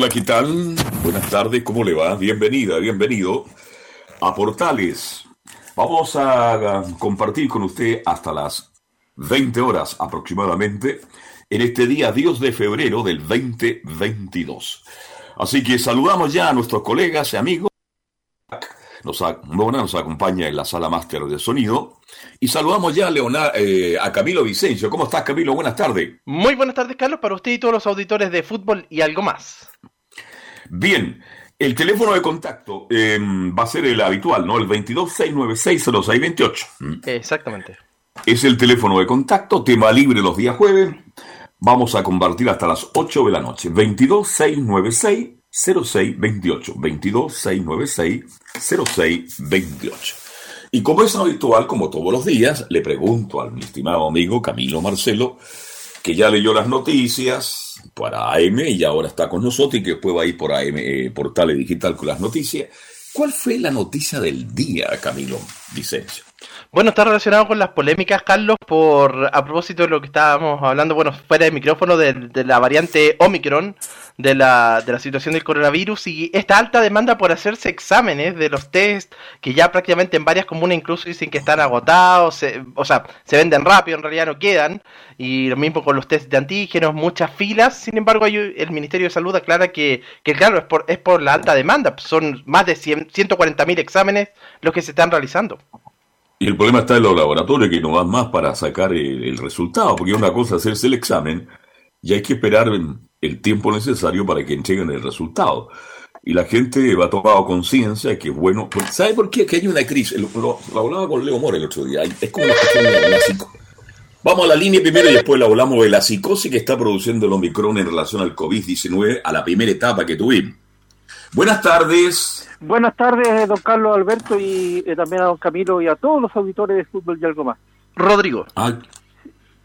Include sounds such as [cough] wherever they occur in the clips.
Hola, ¿qué tal? Buenas tardes, ¿cómo le va? Bienvenida, bienvenido a Portales. Vamos a compartir con usted hasta las 20 horas aproximadamente en este día 10 de febrero del 2022. Así que saludamos ya a nuestros colegas y amigos. Nos, nos acompaña en la sala máster de sonido. Y saludamos ya a, Leonardo, eh, a Camilo Vicencio. ¿Cómo estás, Camilo? Buenas tardes. Muy buenas tardes, Carlos, para usted y todos los auditores de fútbol y algo más. Bien, el teléfono de contacto em, va a ser el habitual, ¿no? El 22-696-0628. Exactamente. Es el teléfono de contacto, tema libre los días jueves. Vamos a compartir hasta las 8 de la noche. 22-696-0628. 22-696-0628. Y como es habitual, como todos los días, le pregunto al mi estimado amigo Camilo Marcelo, que ya leyó las noticias, para AM y ahora está con nosotros y que después va a ir por AM, eh, Portales Digital con las noticias. ¿Cuál fue la noticia del día, Camilo Vicencio? Bueno, está relacionado con las polémicas, Carlos, por a propósito de lo que estábamos hablando, bueno, fuera de micrófono, de, la variante Omicron, de la, de la situación del coronavirus y esta alta demanda por hacerse exámenes de los test, que ya prácticamente en varias comunas incluso dicen que están agotados, o sea, se venden rápido, en realidad no quedan, y lo mismo con los test de antígenos, muchas filas, sin embargo, el Ministerio de Salud aclara que, que claro, es por, es por la alta demanda, son más de 140 mil exámenes los que se están realizando. Y el problema está en los laboratorios que no van más para sacar el, resultado, porque una cosa es hacerse el examen y hay que esperar el tiempo necesario para que entreguen el resultado. Y la gente va tomando conciencia que es bueno. ¿Sabe por qué? Que hay una crisis. Lo, hablaba con Leo Mora el otro día. Es como una cuestión de Vamos a la línea primero y después la hablamos de la psicosis que está produciendo el Omicron en relación al COVID-19, a la primera etapa que tuvimos. Buenas tardes. Buenas tardes, don Carlos Alberto, y eh, también a don Camilo y a todos los auditores de fútbol y algo más. Rodrigo. Ah.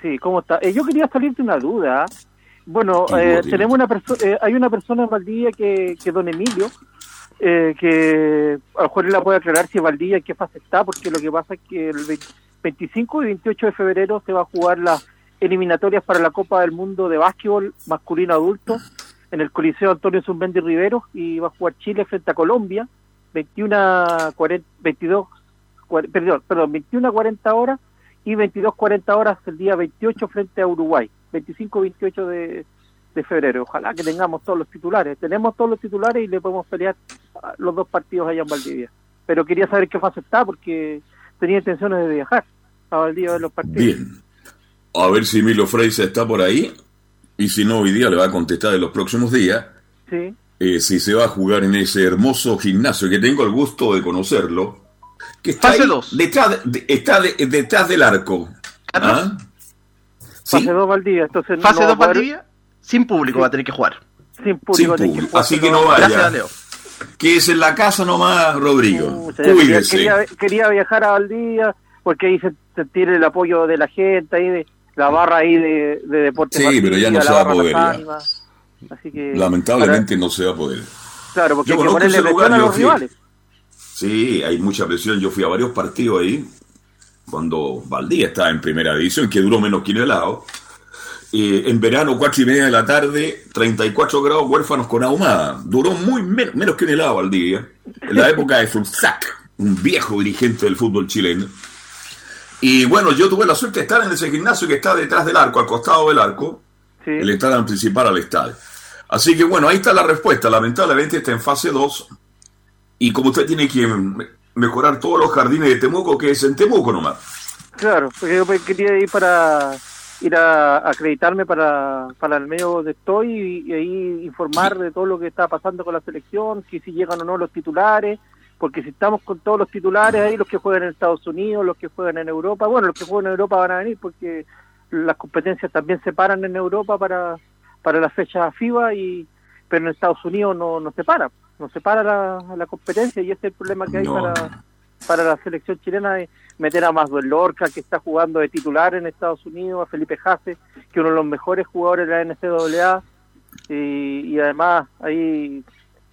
Sí, ¿cómo está? Eh, yo quería salirte una duda. Bueno, eh, tenemos una persona, hay una persona en Valdivia que, que don Emilio, que a lo mejor él la puede aclarar si Valdivia en qué fase está, porque lo que pasa es que el 25 y 28 de febrero se va a jugar las eliminatorias para la Copa del Mundo de Básquetbol masculino adulto en el Coliseo Antonio Zumbendi Rivero y va a jugar Chile frente a Colombia, 21 40, 22, perdón, perdón, 21 40 horas y 22 40 horas el día 28 frente a Uruguay, 25 28 de, de febrero. Ojalá que tengamos todos los titulares. Tenemos todos los titulares y le podemos pelear los dos partidos allá en Valdivia. Pero quería saber qué fase está porque tenía intenciones de viajar a Valdivia ver los partidos. Bien. A ver si Milo Freise está por ahí. Y si no, hoy día le va a contestar en los próximos días. Sí. Eh, si se va a jugar en ese hermoso gimnasio que tengo el gusto de conocerlo. Que está Fase 2. Detrás, está detrás del arco. ¿Ah? Fase 2 Valdivia. Entonces Fase 2 Valdivia, sin público va a tener que jugar. Sin público. Sin público. Así que no vaya. Gracias, Leo. Que es en la casa nomás, Rodrigo. Cuídese. Quería, quería, viajar a Valdivia porque ahí se, se tiene el apoyo de la gente, ahí de la barra ahí de, de deporte. Sí, pero ya no se va a poder. Así que, Lamentablemente no se va a poder. Claro, porque hay que ponerle presión a los rivales. Sí, hay mucha presión. Yo fui a varios partidos ahí, cuando Valdía estaba en primera división, que duró menos que en helado. Eh, en verano, cuatro y media de la tarde, 34 grados huérfanos con ahumada. Duró muy menos que un helado Valdivia. En la [laughs] época de Fulzac, un viejo dirigente del fútbol chileno. Y bueno, yo tuve la suerte de estar en ese gimnasio que está detrás del arco, al costado del arco, el estadio principal al estadio. Así que bueno, ahí está la respuesta. Lamentablemente está en fase 2. Y como usted tiene que mejorar todos los jardines de Temuco, que es en Temuco nomás. Claro, porque yo quería ir para ir a acreditarme para, para el medio donde estoy y, ahí informar de todo lo que está pasando con la selección, que si llegan o no los titulares, porque si estamos con todos los titulares ahí, los que juegan en Estados Unidos, los que juegan en Europa, bueno, los que juegan en Europa van a venir porque las competencias también se paran en Europa para, para la fecha FIBA, y, pero en Estados Unidos no, no se para, no se para la, competencia y ese es el problema que hay para, para la selección chilena de meter a Masduel Lorca, que está jugando de titular en Estados Unidos, a Felipe Jase, que uno de los mejores jugadores de la NCAA, y, y además ahí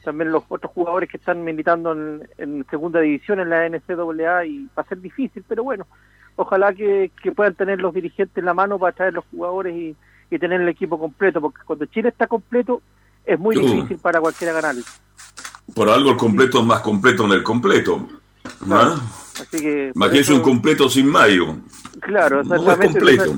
también los otros jugadores que están militando en, segunda división en la NCAA y va a ser difícil, pero bueno, ojalá que, puedan tener los dirigentes en la mano para traer los jugadores y, tener el equipo completo, porque cuando Chile está completo es muy difícil para cualquiera ganar. Por algo el completo es más completo en el completo. ¿no? Así que, un completo sin mayo. Claro, exactamente. completo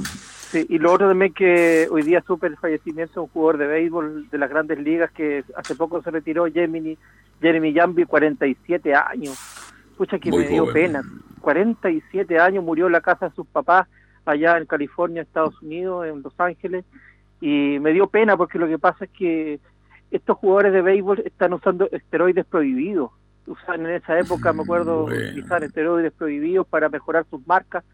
y lo otro también que hoy día supe el fallecimiento de un jugador de béisbol de las grandes ligas que hace poco se retiró, Jeremy, Jeremy Jambi, 47 años. Pucha que me dio pena. 47 años, murió en la casa de sus papás allá en California, Estados Unidos, en Los Ángeles. Y me dio pena porque lo que pasa es que estos jugadores de béisbol están usando esteroides prohibidos. Usan en esa época, me acuerdo, utilizar esteroides prohibidos para mejorar sus marcas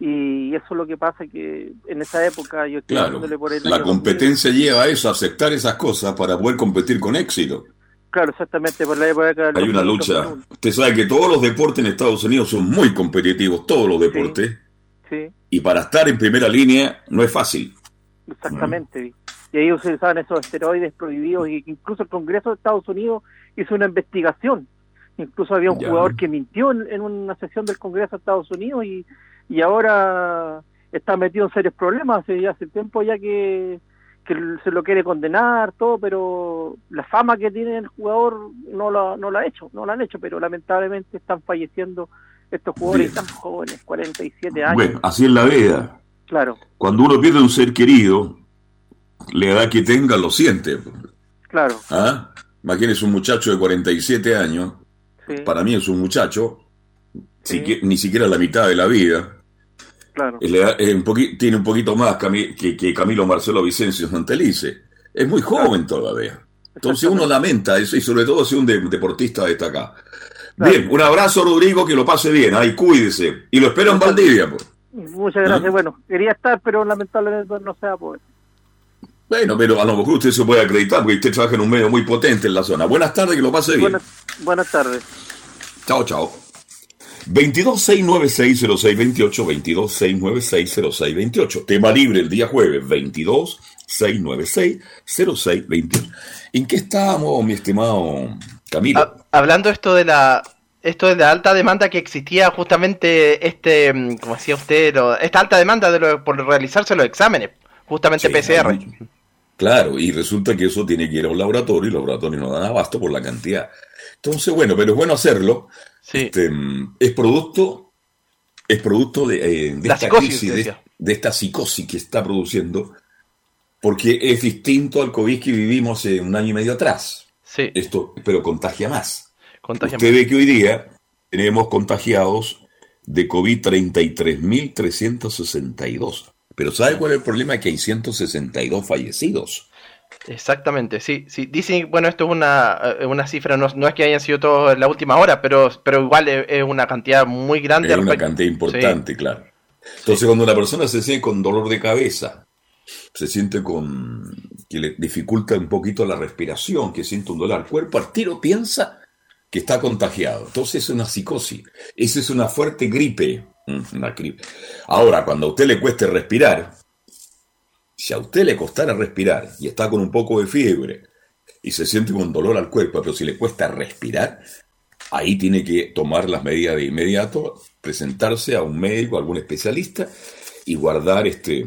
y eso es lo que pasa que en esa época yo estoy claro, por el La competencia lleva a eso, a aceptar esas cosas para poder competir con éxito. Claro, exactamente, por la época Hay una lucha. Usted sabe que todos los deportes en Estados Unidos son muy competitivos, todos los deportes. Sí. Y para estar en primera línea no es fácil. Exactamente. Y ahí utilizaban esos esteroides prohibidos y incluso el Congreso de Estados Unidos hizo una investigación. Incluso había un jugador que mintió en, en, una sesión del Congreso de Estados Unidos y y ahora está metido en serios problemas hace, hace tiempo ya que, se lo quiere condenar, todo, pero la fama que tiene el jugador no la, no la ha hecho, no la han hecho, pero lamentablemente están falleciendo estos jugadores tan jóvenes, 47 años. Bueno, así es la vida. Claro. Cuando uno pierde un ser querido, la edad que tenga lo siente. Claro. ¿Ah? Imagínese un muchacho de 47 años, para mí es un muchacho, ni siquiera la mitad de la vida. Tiene un poquito más que, Camilo Marcelo Vicencio Santelice. Es muy joven todavía. Entonces uno lamenta eso y sobre todo si un deportista destacado. Bien, un abrazo Rodrigo, que lo pase bien, ahí cuídese. Y lo espero en Valdivia. Pues. Muchas gracias. ¿Ah? Bueno, quería estar, pero lamentablemente no se va a poder. Bueno, pero a lo mejor usted se puede acreditar porque usted trabaja en un medio muy potente en la zona. Buenas tardes, que lo pase bien. Buenas, buenas tardes. Chao, chao. 226960628, 226960628. Tema libre el día jueves, 226960628. ¿En qué estábamos, mi estimado Camilo? hablando esto de la esto de la alta demanda que existía justamente este, mm, como decía usted, esta alta demanda de por realizarse los exámenes, justamente PCR. Claro, y resulta que eso tiene que ir a un laboratorio y los laboratorios no dan abasto por la cantidad. Entonces, bueno, pero es bueno hacerlo este, es producto, es producto de, eh, esta crisis, de, esta psicosis que está produciendo, porque es distinto al COVID que vivimos hace un año y medio atrás. Esto, pero contagia más. Usted ve que hoy día tenemos contagiados de COVID 33.362. Pero ¿sabe cuál es el problema? Que hay 162 fallecidos. Exactamente, sí, sí. Dicen, bueno, esto es una, eh, una cifra, no, es que hayan sido todos en la última hora, pero, pero igual es, una cantidad muy grande. Es una cantidad importante, claro. Entonces, cuando una persona se siente con dolor de cabeza, se siente con que le dificulta un poquito la respiración, que siente un dolor al cuerpo, al tiro piensa que está contagiado. Entonces es una psicosis. Esa es una fuerte gripe. Mm, una gripe. Ahora, cuando a usted le cueste respirar, si a usted le costara respirar y está con un poco de fiebre y se siente con dolor al cuerpo, pero si le cuesta respirar, ahí tiene que tomar las medidas de inmediato, presentarse a un médico, a algún especialista y guardar este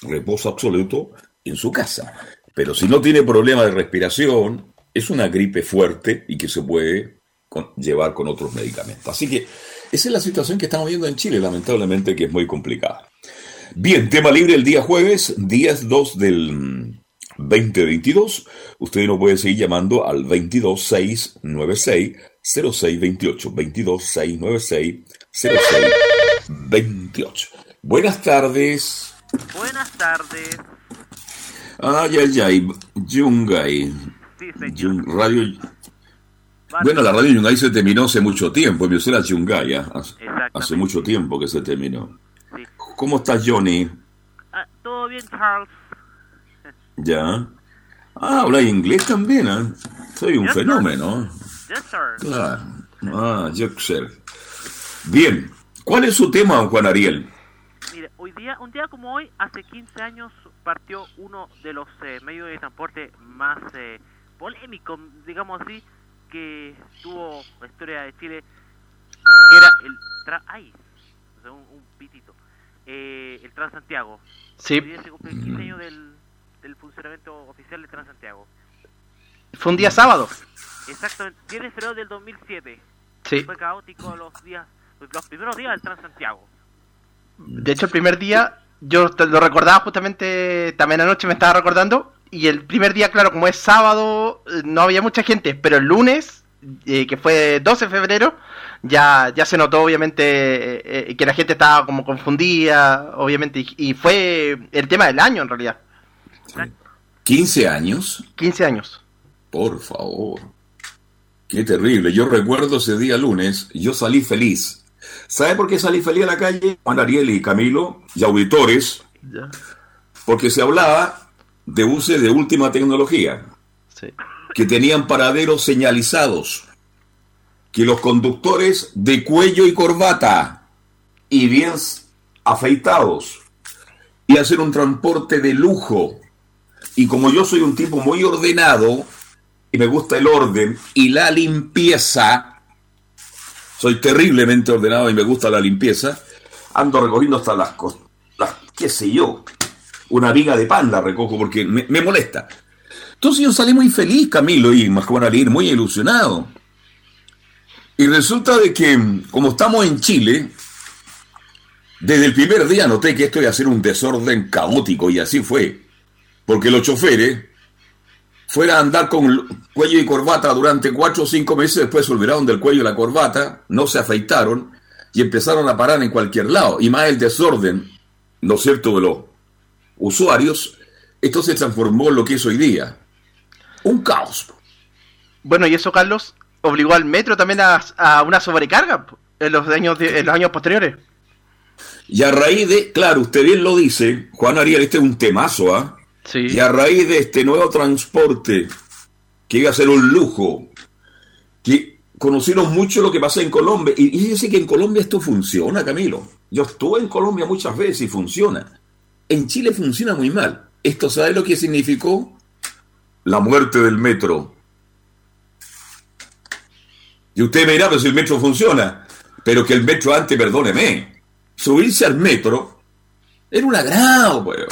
reposo absoluto en su casa. Pero si no tiene problema de respiración, es una gripe fuerte y que se puede llevar con otros medicamentos. Así que esa es la situación que estamos viendo en Chile, lamentablemente, que es muy complicada. Bien, tema libre el día jueves, 10-2 del 2022. Usted nos puede seguir llamando al 22696-0628. 22696-0628. Buenas tardes. Buenas tardes. Ay, ay, ay. Yungay. Sí, señor. Radio. Bueno, la radio Yungay se terminó hace mucho tiempo, empezó la Yungay, ¿eh? hace mucho tiempo que se terminó. ¿Cómo estás, Johnny? Ah, Todo bien, Charles. Ya. Ah, habla inglés también, ¿eh? Soy un fenómeno. Yes, sir. Claro. Ah, yo sé. Bien. ¿Cuál es su tema, Juan Ariel? Mire, hoy día, un día como hoy, hace 15 años partió uno de los eh, medios de transporte más eh, polémicos, digamos así, que tuvo la historia de Chile, que era el... Tra ¡Ay! un, un pitito. Eh, el Transantiago. Sí. Hoy día se cumple el 15 años del, del funcionamiento oficial del Transantiago. Fue un día sábado. Exactamente, 10 de febrero del 2007. Sí. Fue caótico los días, los primeros días del Transantiago. De hecho, el primer día, yo te- lo recordaba justamente, también anoche me estaba recordando, y el primer día, claro, como es sábado, eh, no había mucha gente, pero el lunes, eh, que fue 12 de febrero, ya, ya se notó obviamente eh, eh, que la gente estaba como confundida, obviamente, y, y fue el tema del año en realidad, 15 años. 15 años. Por favor. Qué terrible. Yo recuerdo ese día lunes, yo salí feliz. ¿Sabe por qué salí feliz a la calle? Juan Ariel y Camilo, y auditores, Ya, porque se hablaba de buses de última tecnología, sí. que tenían paraderos señalizados, que los conductores de cuello y corbata, y bien afeitados, y hacer un transporte de lujo. Y como yo soy un tipo muy ordenado, y me gusta el orden y la limpieza, soy terriblemente ordenado y me gusta la limpieza, ando recogiendo hasta las, cos- las qué sé yo, una viga de pan la recojo porque me, me molesta. Entonces yo salí muy feliz, Camilo, y más van a ir muy ilusionado. Y resulta de que, como estamos en Chile, desde el primer día noté que esto iba a ser un desorden caótico, y así fue. Porque los choferes fuera a andar con cuello y corbata durante cuatro o cinco meses, después se olvidaron del cuello y la corbata, no se afeitaron y empezaron a parar en cualquier lado. Y más el desorden, ¿no es cierto?, de los usuarios, esto se transformó en lo que es hoy día. Un caos. Bueno, y eso, Carlos, obligó al metro también a, a una sobrecarga en los años, de- en los años posteriores. Y a raíz de, claro, usted bien lo dice, Juan Ariel, este es un temazo, ¿ah? Sí. Y a raíz de este nuevo transporte, que iba a ser un lujo, que conocieron mucho lo que pasa en Colombia. Y y fíjese que en Colombia esto funciona, Camilo. Yo estuve en Colombia muchas veces y funciona. En Chile funciona muy mal. ¿Esto sabe lo que significó? La muerte del metro. Y usted me dirá, pero si el metro funciona. Pero que el metro antes, perdóneme, subirse al metro era un agrado, pues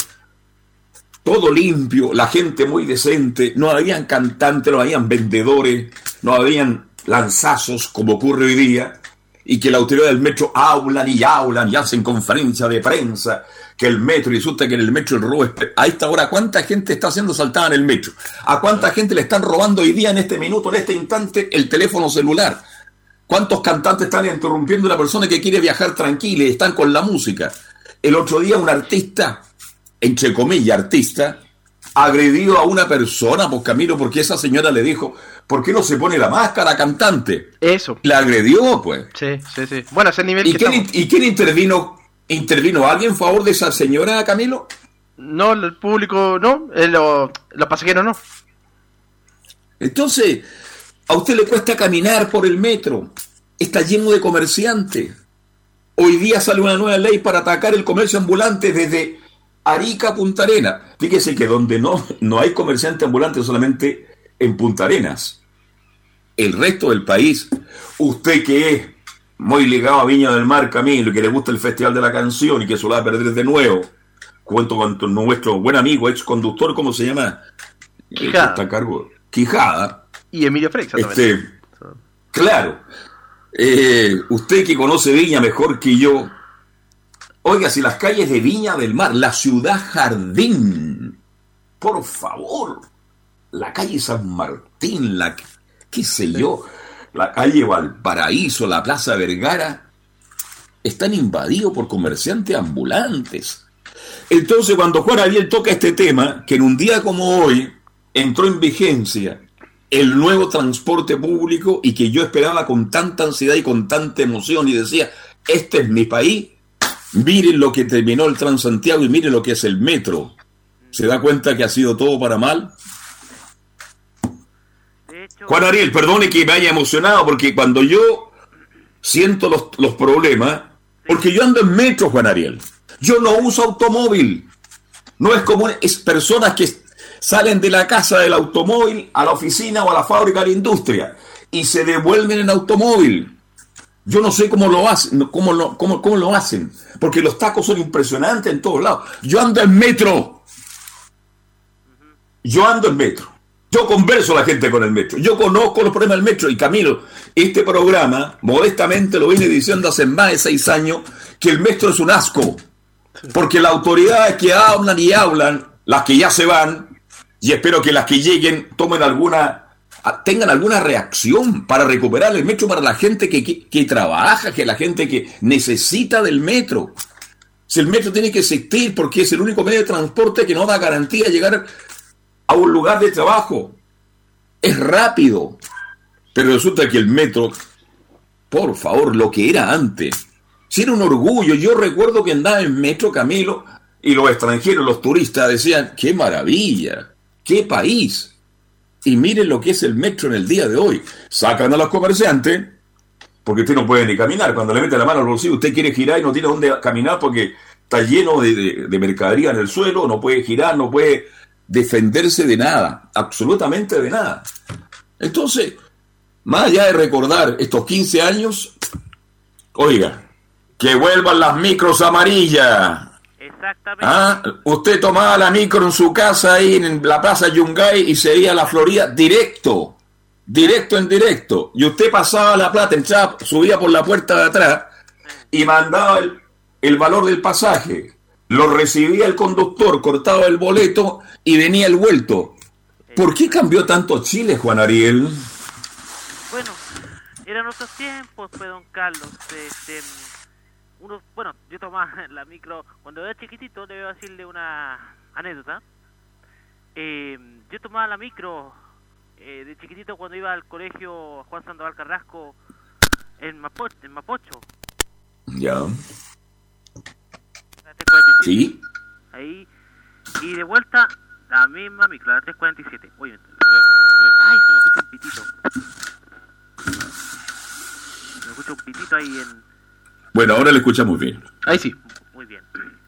todo limpio, la gente muy decente, no habían cantantes, no habían vendedores, no habían lanzazos como ocurre hoy día, y que la autoridad del metro hablan y hablan y hacen conferencia de prensa, que el metro, y resulta que en el metro el robo es... A esta hora, ¿cuánta gente está siendo saltada en el metro? ¿A cuánta gente le están robando hoy día, en este minuto, en este instante, el teléfono celular? ¿Cuántos cantantes están interrumpiendo a una persona que quiere viajar tranquila y están con la música? El otro día un artista entre comillas, artista, agredió a una persona, pues Camilo, porque esa señora le dijo, ¿por qué no se pone la máscara cantante? Eso. La agredió, pues. Sí, sí, sí. Bueno, ese nivel ¿Y que quién, estamos. ¿Y quién intervino? ¿Intervino alguien en favor de esa señora, Camilo? No, el público no, eh, lo- los pasajeros no. Entonces, a usted le cuesta caminar por el metro. Está lleno de comerciantes. Hoy día sale una nueva ley para atacar el comercio ambulante desde Arica a Punta Arenas. Fíjese que donde no, no hay comerciante ambulante solamente en Punta Arenas. El resto del país, usted que es muy ligado a Viña del Mar, Camilo, que le gusta el Festival de la Canción y que se lo va a perder de nuevo, cuento con nuestro buen amigo, ex conductor, ¿cómo se llama? Quijada. Está a cargo. Quijada. Y Emilio también. Este, claro. Eh, usted que conoce Viña mejor que yo. Oiga, si las calles de Viña del Mar, la ciudad jardín, por favor, la calle San Martín, la qué sé yo, la calle Valparaíso, la Plaza Vergara, están invadidos por comerciantes ambulantes. Entonces, cuando Juan Ariel toca este tema, que en un día como hoy entró en vigencia el nuevo transporte público y que yo esperaba con tanta ansiedad y con tanta emoción y decía, este es mi país, miren lo que terminó el Transantiago y miren lo que es el metro. ¿Se da cuenta que ha sido todo para mal? Juan Ariel, perdone que me haya emocionado porque cuando yo siento los, los problemas, porque yo ando en metro, Juan Ariel, yo no uso automóvil. No es como es personas que salen de la casa del automóvil a la oficina o a la fábrica de la industria y se devuelven en automóvil. Yo no sé cómo lo hacen, cómo lo, cómo, cómo lo hacen, porque los tacos son impresionantes en todos lados. Yo ando en metro. Yo ando en metro. Yo converso a la gente con el metro. Yo conozco los problemas del metro. Y Camilo, este programa, modestamente lo viene diciendo hace más de seis años, que el metro es un asco. Porque las autoridades que hablan y hablan, las que ya se van, y espero que las que lleguen tomen alguna tengan alguna reacción para recuperar el metro para la gente que, que, trabaja, que la gente que necesita del metro. Si el metro tiene que existir porque es el único medio de transporte que no da garantía de llegar a un lugar de trabajo. Es rápido. Pero resulta que el metro, por favor, lo que era antes, si era un orgullo. Yo recuerdo que andaba en metro, Camilo, y los extranjeros, los turistas decían, qué maravilla, qué país. Y miren lo que es el metro en el día de hoy. Sacan a los comerciantes, porque usted no puede ni caminar. Cuando le mete la mano al bolsillo, usted quiere girar y no tiene dónde caminar porque está lleno de, mercadería en el suelo, no puede girar, no puede defenderse de nada, absolutamente de nada. Entonces, más allá de recordar estos 15 años, oiga, que vuelvan las micros amarillas, Exactamente. Ah, usted tomaba la micro en su casa ahí en la plaza Yungay y se iba a la Florida directo, directo en directo. Y usted pasaba la plata, entraba, subía por la puerta de atrás y mandaba el, el valor del pasaje. Lo recibía el conductor, cortaba el boleto y venía el vuelto. ¿Por qué cambió tanto Chile, Juan Ariel? Bueno, eran otros tiempos, pues, don Carlos. Este, bueno, yo tomaba [laughs] la micro, cuando era chiquitito, debo decirle una anécdota. Eh, yo tomaba la micro eh, de chiquitito cuando iba al colegio Juan Sandoval Carrasco en, Mapocho, en Mapocho. Ya. Sí. Ahí. Y de vuelta, la misma micro, la 347. Oye, ay, se me escucha un pitito. Se me escucha un pitito ahí en bueno, ahora le escuchamos bien. Ahí sí. Muy bien. [clears throat]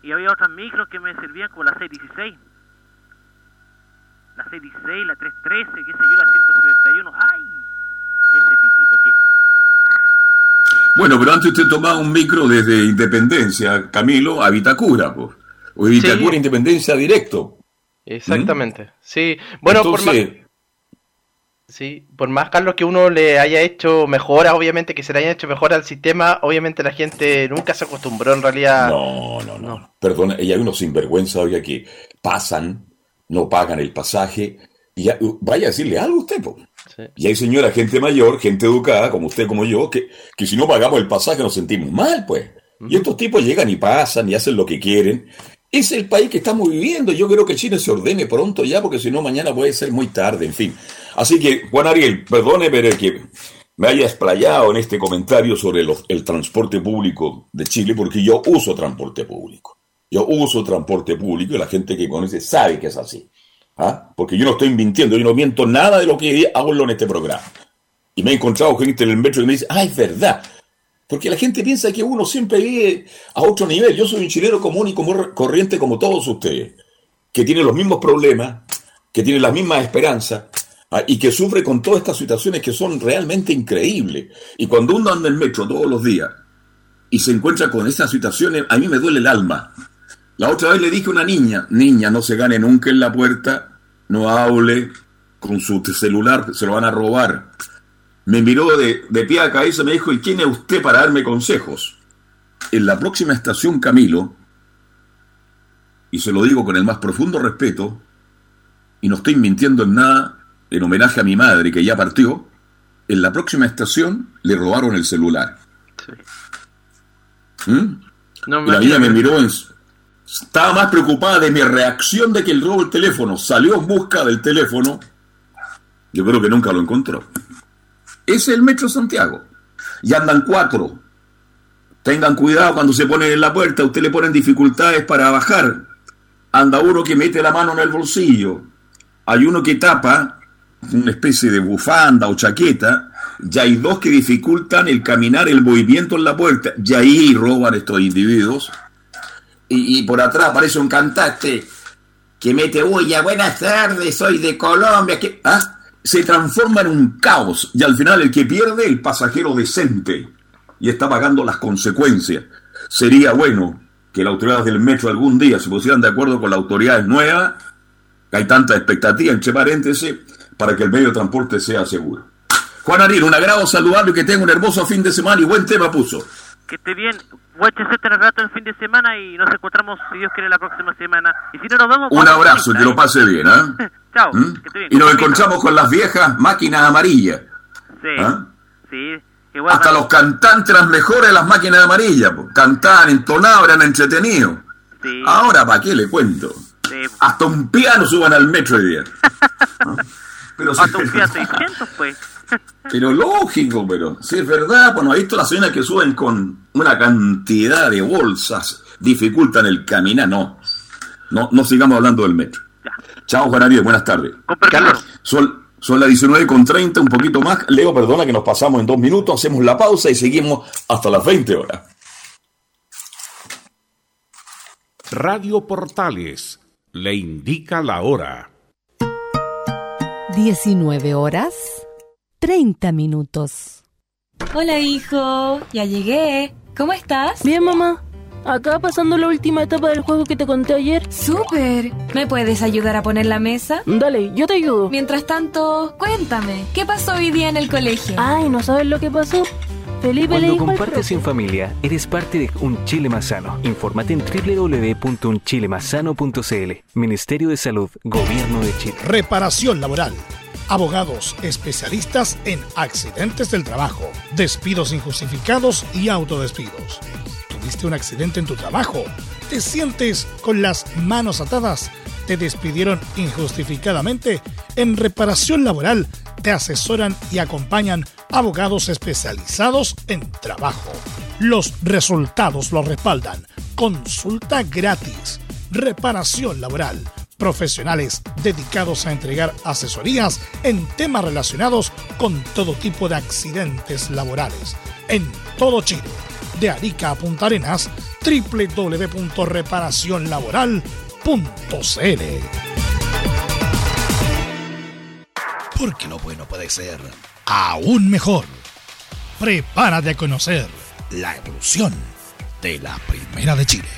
Y había otras micros que me servían como la 616. La 616, la 313, qué sé yo, la 171. ¡Ay! Ese pitito que... Bueno, pero antes usted tomaba un micro desde Independencia, Camilo, a Vitacura, pues. O de Vitacura Independencia directo. Exactamente. Sí. Bueno, por más Sí, por más, Carlos, que uno le haya hecho mejora, obviamente que se le haya hecho mejor al sistema, obviamente la gente nunca se acostumbró en realidad. No, no, no. Perdona, y hay unos sinvergüenza, oiga, que pasan, no pagan el pasaje, y vaya a decirle algo a usted, po. Y hay señora, gente mayor, gente educada, como usted, como yo, que, que si no pagamos el pasaje nos sentimos mal, pues. Y estos tipos llegan y pasan y hacen lo que quieren. Es el país que estamos viviendo. Yo creo que Chile se ordene pronto ya, porque si no, mañana puede ser muy tarde, en fin. Así que, Juan Ariel, perdone pero que me haya explayado en este comentario sobre el transporte público de Chile, porque yo uso transporte público. Yo uso transporte público y la gente que conoce sabe que es así. ¿Ah? Porque yo no estoy mintiendo, yo no miento nada de lo que hago en este programa. Y me he encontrado gente en el metro que me dice, ah, es verdad. Porque la gente piensa que uno siempre vive a otro nivel. Yo soy un chileno común y corriente como todos ustedes, que tiene los mismos problemas, que tiene las mismas esperanzas, Ah, y que sufre con todas estas situaciones que son realmente increíbles. Y cuando uno anda en el metro todos los días y se encuentra con estas situaciones, a mí me duele el alma. La otra vez le dije a una niña, niña, no se gane nunca en la puerta, no hable con su celular, se lo van a robar. Me miró de, de pie a cabeza y me dijo, ¿y quién es usted para darme consejos? En la próxima estación Camilo, y se lo digo con el más profundo respeto, y no estoy mintiendo en nada, en homenaje a mi madre que ya partió, en la próxima estación le robaron el celular. ¿Mm? la niña me miró, estaba más preocupada de mi reacción de que el robo el teléfono. Salió en busca del teléfono Yo creo que nunca lo encontró. Es el Metro Santiago. Y andan cuatro. Tengan cuidado cuando se ponen en la puerta, usted le ponen dificultades para bajar. Anda uno que mete la mano en el bolsillo. Hay uno que tapa una especie de bufanda o chaqueta. Y hay dos que dificultan el caminar, el movimiento en la puerta. Y ahí roban estos individuos. Y, por atrás aparece un cantante que mete huella. Buenas tardes, soy de Colombia. Que, ¿ah? Se transforma en un caos. Y al final el que pierde, el pasajero decente y está pagando las consecuencias. Sería bueno que las autoridades del metro algún día se pusieran de acuerdo con las autoridades nuevas, hay tanta expectativa, entre paréntesis, para que el medio de transporte sea seguro. Juan Ariel, un agrado saludarlo y que tenga un hermoso fin de semana y buen tema puso. Que esté bien, a echar rato el fin de semana y nos encontramos, si Dios quiere, la próxima semana. Y si no nos vemos... Un abrazo, que lo pase bien, ¿eh? [laughs] Chao, ¿Mm? Y nos encontramos con las viejas máquinas amarillas. Sí, ¿Ah? sí. Hasta los cantantes eran mejores las máquinas amarillas. Cantaban, entonaban, eran entretenidos. Ahora, ¿para qué le cuento? Hasta un piano suban al metro hoy día. [laughs] pero Hasta un piano 600, pues. Pero lógico, pero si es verdad, bueno, he visto las señoras que suben con una cantidad de bolsas, dificultan el caminar, no. No, no sigamos hablando del metro. Chao, Juan Ariel, buenas tardes. Carlos. Son las 19 con 30, un poquito más. Leo, perdona que nos pasamos en dos minutos, hacemos la pausa y seguimos hasta las 20 horas. Radio Portales le indica la hora. 19 horas 30 minutos. Hola hijo, ya llegué. ¿Cómo estás? Bien mamá. Acá pasando la última etapa del juego que te conté ayer. ¡Súper! ¿Me puedes ayudar a poner la mesa? Dale, yo te ayudo. Mientras tanto, cuéntame, ¿qué pasó hoy día en el colegio? Ay, ¿no sabes lo que pasó? Felipe Cuando compartes en familia, eres parte de Un Chile Más Sano. Infórmate en www.unchilemasano.cl. Ministerio de Salud, Gobierno de Chile. Reparación laboral. Abogados especialistas en accidentes del trabajo, despidos injustificados y autodespidos tuviste un accidente en tu trabajo, te sientes con las manos atadas, te despidieron injustificadamente, en reparación laboral te asesoran y acompañan abogados especializados en trabajo. Los resultados lo respaldan. Consulta gratis. Reparación laboral. Profesionales dedicados a entregar asesorías en temas relacionados con todo tipo de accidentes laborales. En todo Chile de Arica a Punta Arenas, www.reparacionlaboral.cl. Porque lo bueno puede ser aún mejor. Prepárate a conocer la evolución de la Primera de Chile.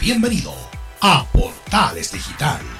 Bienvenido a Portales Digital.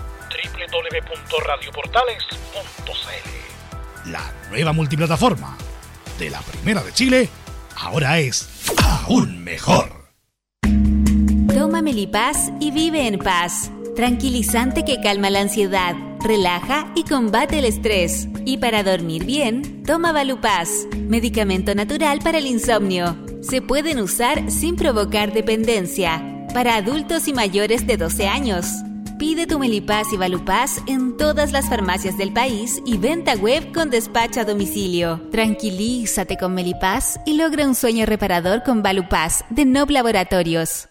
www.radioportales.cl La nueva multiplataforma de la Primera de Chile ahora es aún mejor. Toma Melipaz y vive en paz. Tranquilizante que calma la ansiedad, relaja y combate el estrés. Y para dormir bien, toma Valupaz, medicamento natural para el insomnio. Se pueden usar sin provocar dependencia. Para adultos y mayores de 12 años. Pide tu Melipaz y Valupaz en todas las farmacias del país y venta web con despacho a domicilio. Tranquilízate con Melipaz y logra un sueño reparador con Valupaz de Nob Laboratorios.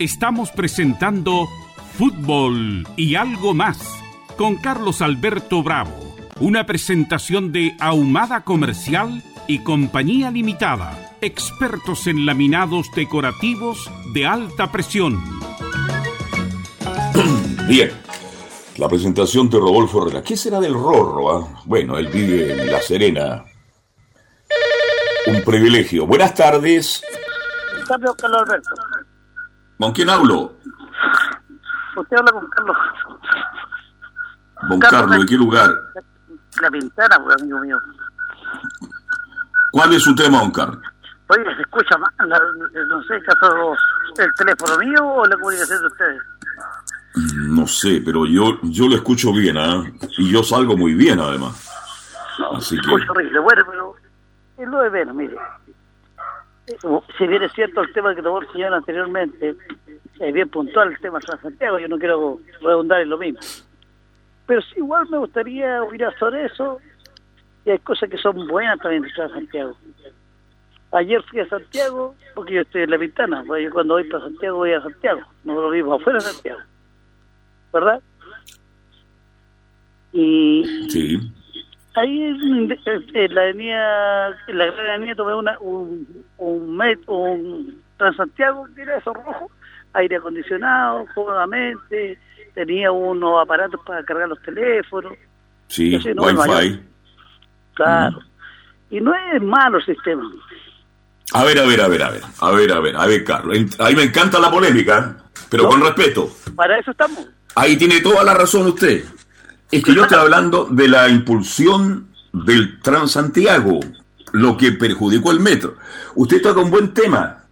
Estamos presentando Fútbol y algo más con Carlos Alberto Bravo. Una presentación de Ahumada Comercial y Compañía Limitada. Expertos en laminados decorativos de alta presión. [clears throat] Bien. La presentación de Rodolfo Herrera. ¿Qué será del Rorro? ah? Bueno, él vive en La Serena. Un privilegio. Buenas tardes. Carlos Carlos Alberto. ¿Con quién hablo? Usted habla con Carlos. Don Carlos, ¿de qué lugar? La ventana, pues, amigo mío. ¿Cuál es su tema, don Carlos? Oye, se escucha mal. la- no sé, ¿acaso el teléfono mío o la comunicación de ustedes? No sé, pero yo, yo lo escucho bien, ¿ah? Y yo salgo muy bien, además. Así Se que, horrible. Bueno, pero es lo de menos, mire. Eh, Si bien es cierto el tema que tomó el señor anteriormente, es bien puntual el tema de Santiago, yo no quiero redundar en lo mismo. Pero sí, igual me gustaría opinar sobre eso, y hay cosas que son buenas también de Santiago. Ayer fui a Santiago, porque yo estoy en la ventana, pues yo cuando voy para Santiago voy a Santiago, no lo mismo afuera de Santiago, ¿verdad? Y sí. Ahí en, en la avenida, en la gran avenida tomé una, un, un, met- un Transantiago, que era eso rojo, aire acondicionado, cómodamente, tenía unos aparatos para cargar los teléfonos, Sí, no Wi-Fi. claro. Y no es malo el sistema. A ver, a ver, a ver, a ver, a ver, a ver, a ver, Carlos. Ahí me encanta la polémica, pero con respeto. Para eso estamos. Ahí tiene toda la razón usted. Es que yo estoy hablando de la impulsión del Transantiago, lo que perjudicó el metro. Usted toca un buen tema.